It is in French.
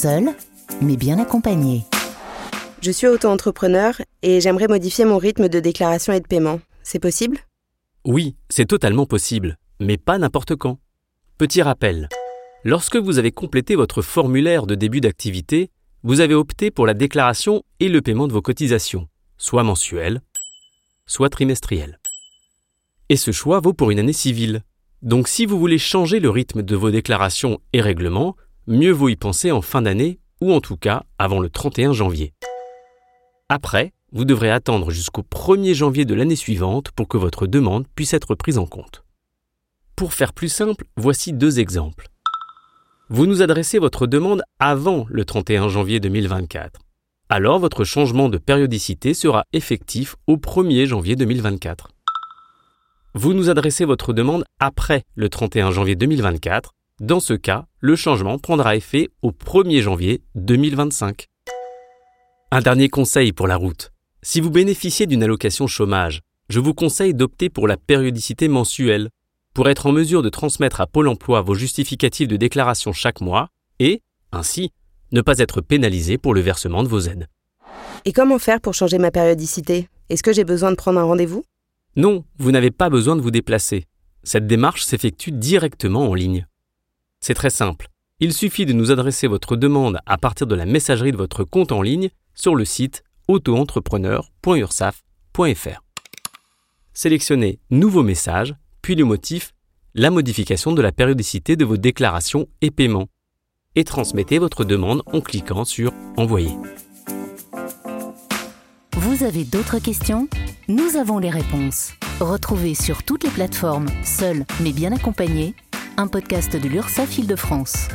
seul, mais bien accompagné. Je suis auto-entrepreneur et j'aimerais modifier mon rythme de déclaration et de paiement. C'est possible? Oui, c'est totalement possible, mais pas n'importe quand. Petit rappel. Lorsque vous avez complété votre formulaire de début d'activité, vous avez opté pour la déclaration et le paiement de vos cotisations, soit mensuelles, soit trimestrielles. Et ce choix vaut pour une année civile. Donc si vous voulez changer le rythme de vos déclarations et règlements, mieux vaut y penser en fin d'année ou en tout cas avant le 31 janvier. Après, vous devrez attendre jusqu'au 1er janvier de l'année suivante pour que votre demande puisse être prise en compte. Pour faire plus simple, voici deux exemples. Vous nous adressez votre demande avant le 31 janvier 2024. Alors votre changement de périodicité sera effectif au 1er janvier 2024. Vous nous adressez votre demande après le 31 janvier 2024. Dans ce cas, le changement prendra effet au 1er janvier 2025. Un dernier conseil pour la route. Si vous bénéficiez d'une allocation chômage, je vous conseille d'opter pour la périodicité mensuelle pour être en mesure de transmettre à Pôle emploi vos justificatifs de déclaration chaque mois et, ainsi, ne pas être pénalisé pour le versement de vos aides. Et comment faire pour changer ma périodicité? Est-ce que j'ai besoin de prendre un rendez-vous? Non, vous n'avez pas besoin de vous déplacer. Cette démarche s'effectue directement en ligne. C'est très simple. Il suffit de nous adresser votre demande à partir de la messagerie de votre compte en ligne sur le site autoentrepreneur.ursaf.fr. Sélectionnez Nouveau message, puis le motif La modification de la périodicité de vos déclarations et paiements et transmettez votre demande en cliquant sur Envoyer. Vous avez d'autres questions? Nous avons les réponses. Retrouvez sur toutes les plateformes, seul mais bien accompagné, un podcast de l'URSSAF Île-de-France.